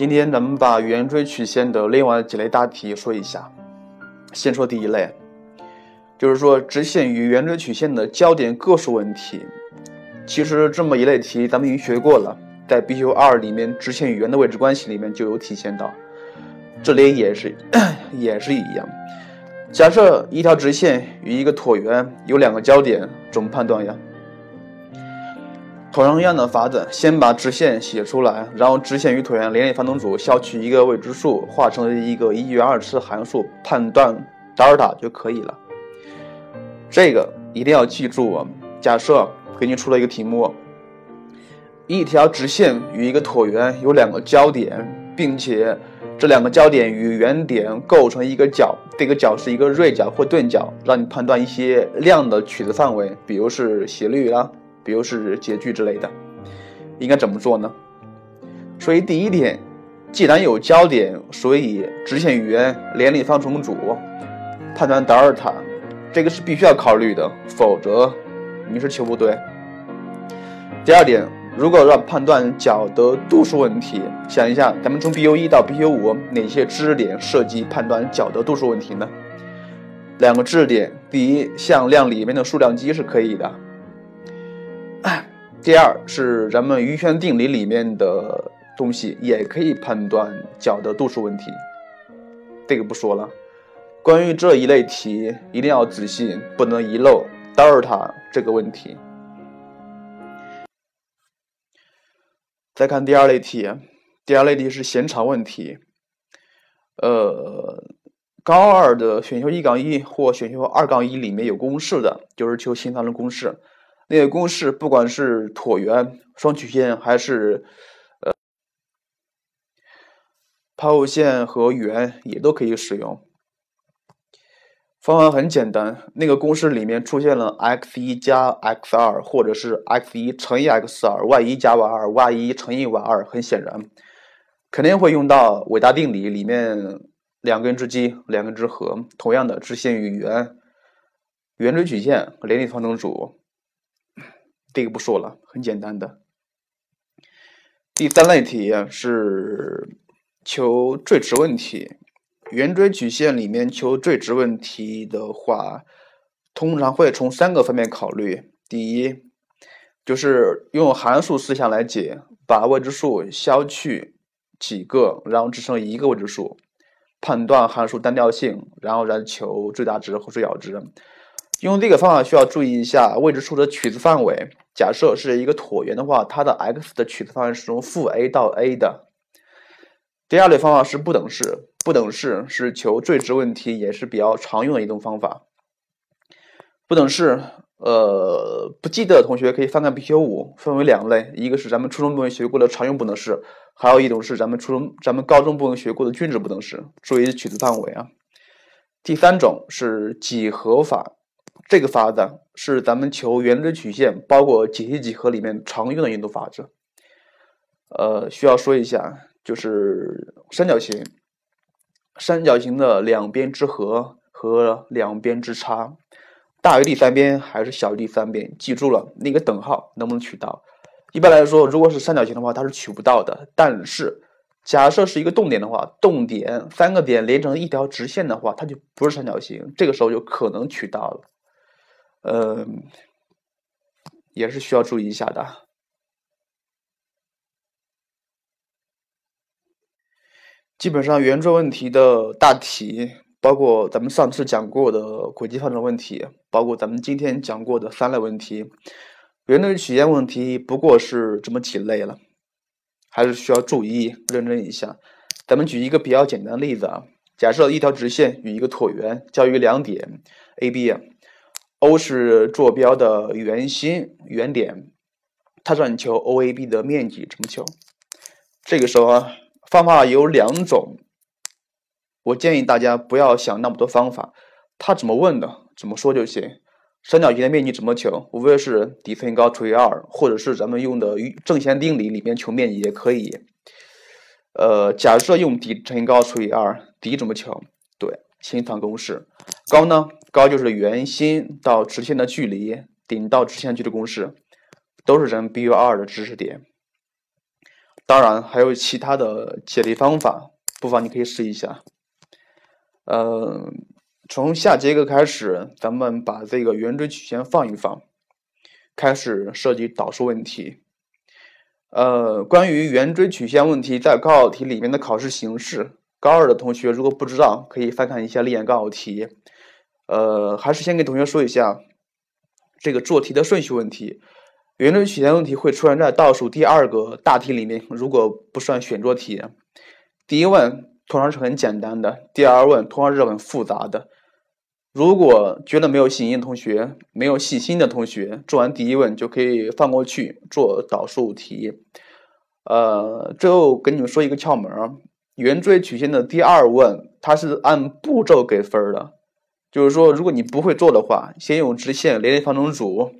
今天咱们把圆锥曲线的另外几类大题说一下。先说第一类，就是说直线与圆锥曲线的交点个数问题。其实这么一类题咱们已经学过了，在必修二里面直线与圆的位置关系里面就有体现到。这里也是 也是一样。假设一条直线与一个椭圆有两个交点，怎么判断呀？同样的法子，先把直线写出来，然后直线与椭圆联立方程组消去一个未知数，化成一个一元二次函数，判断德尔塔就可以了。这个一定要记住。假设给你出了一个题目，一条直线与一个椭圆有两个交点，并且这两个交点与原点构成一个角，这个角是一个锐角或钝角，让你判断一些量的取值范围，比如是斜率啊。比如是截距之类的，应该怎么做呢？所以第一点，既然有交点，所以直线与圆联立方程组判断德尔塔，这个是必须要考虑的，否则你是求不对。第二点，如果让判断角的度数问题，想一下，咱们从 BU 一到 BU 五哪些知识点涉及判断角的度数问题呢？两个知识点，第一，向量里面的数量积是可以的。第二是咱们余弦定理里面的东西，也可以判断角的度数问题。这个不说了。关于这一类题，一定要仔细，不能遗漏德尔塔这个问题。再看第二类题，第二类题是弦长问题。呃，高二的选修一杠一或选修二杠一里面有公式的，就是求弦长的公式。那个公式，不管是椭圆、双曲线，还是呃抛物线和圆，也都可以使用。方法很简单，那个公式里面出现了 x 一加 x 二，或者是 x 一乘以 x 二，y 一加 y 二，y 一乘以 y 二，很显然肯定会用到伟大定理里面两根之积，两根之和。同样的，直线与圆、圆锥曲线联立方程组。这个不说了，很简单的。第三类题是求最值问题，圆锥曲线里面求最值问题的话，通常会从三个方面考虑。第一，就是用函数思想来解，把未知数消去几个，然后只剩一个未知数，判断函数单调性，然后来求最大值或最小值。用这个方法需要注意一下未知数的取值范围。假设是一个椭圆的话，它的 x 的取值范围是从负 a 到 a 的。第二类方法是不等式，不等式是求最值问题，也是比较常用的一种方法。不等式，呃，不记得的同学可以翻看必修五，分为两类，一个是咱们初中部分学过的常用不等式，还有一种是咱们初中、咱们高中部分学过的均值不等式，注意取值范围啊。第三种是几何法。这个法子是咱们求圆锥曲线，包括解析几何里面常用的运动法则。呃，需要说一下，就是三角形，三角形的两边之和和两边之差大于第三边还是小于第三边？记住了，那个等号能不能取到？一般来说，如果是三角形的话，它是取不到的。但是，假设是一个动点的话，动点三个点连成一条直线的话，它就不是三角形。这个时候就可能取到了。呃，也是需要注意一下的。基本上圆锥问题的大题，包括咱们上次讲过的轨迹方程问题，包括咱们今天讲过的三类问题，圆锥曲线问题不过是这么几类了，还是需要注意认真一下。咱们举一个比较简单的例子啊，假设一条直线与一个椭圆交于两点 A、B。O 是坐标的圆心原点，它让你求 OAB 的面积怎么求？这个时候啊，方法有两种，我建议大家不要想那么多方法，他怎么问的怎么说就行。三角形的面积怎么求？无非是底乘高除以二，或者是咱们用的正弦定理里面求面积也可以。呃，假设用底乘高除以二，底怎么求？对，心算公式。高呢？高就是圆心到直线的距离，顶到直线距离公式，都是咱们 BU 二的知识点。当然还有其他的解题方法，不妨你可以试一下。呃，从下节课开始，咱们把这个圆锥曲线放一放，开始设计导数问题。呃，关于圆锥曲线问题在高考题里面的考试形式，高二的同学如果不知道，可以翻看一下历年高考题。呃，还是先给同学说一下这个做题的顺序问题。圆锥曲线问题会出现在倒数第二个大题里面，如果不算选做题。第一问通常是很简单的，第二问通常是很复杂的。如果觉得没有信心的同学，没有信心的同学，做完第一问就可以放过去做导数题。呃，最后跟你们说一个窍门儿：圆锥曲线的第二问，它是按步骤给分的。就是说，如果你不会做的话，先用直线连立方程组，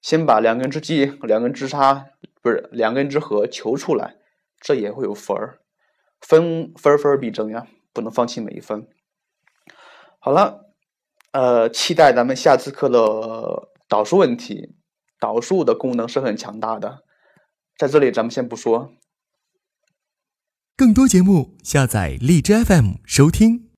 先把两根之积、两根之差，不是两根之和求出来，这也会有分儿。分分分必争呀，不能放弃每一分。好了。呃，期待咱们下次课的导数问题。导数的功能是很强大的，在这里咱们先不说。更多节目，下载荔枝 FM 收听。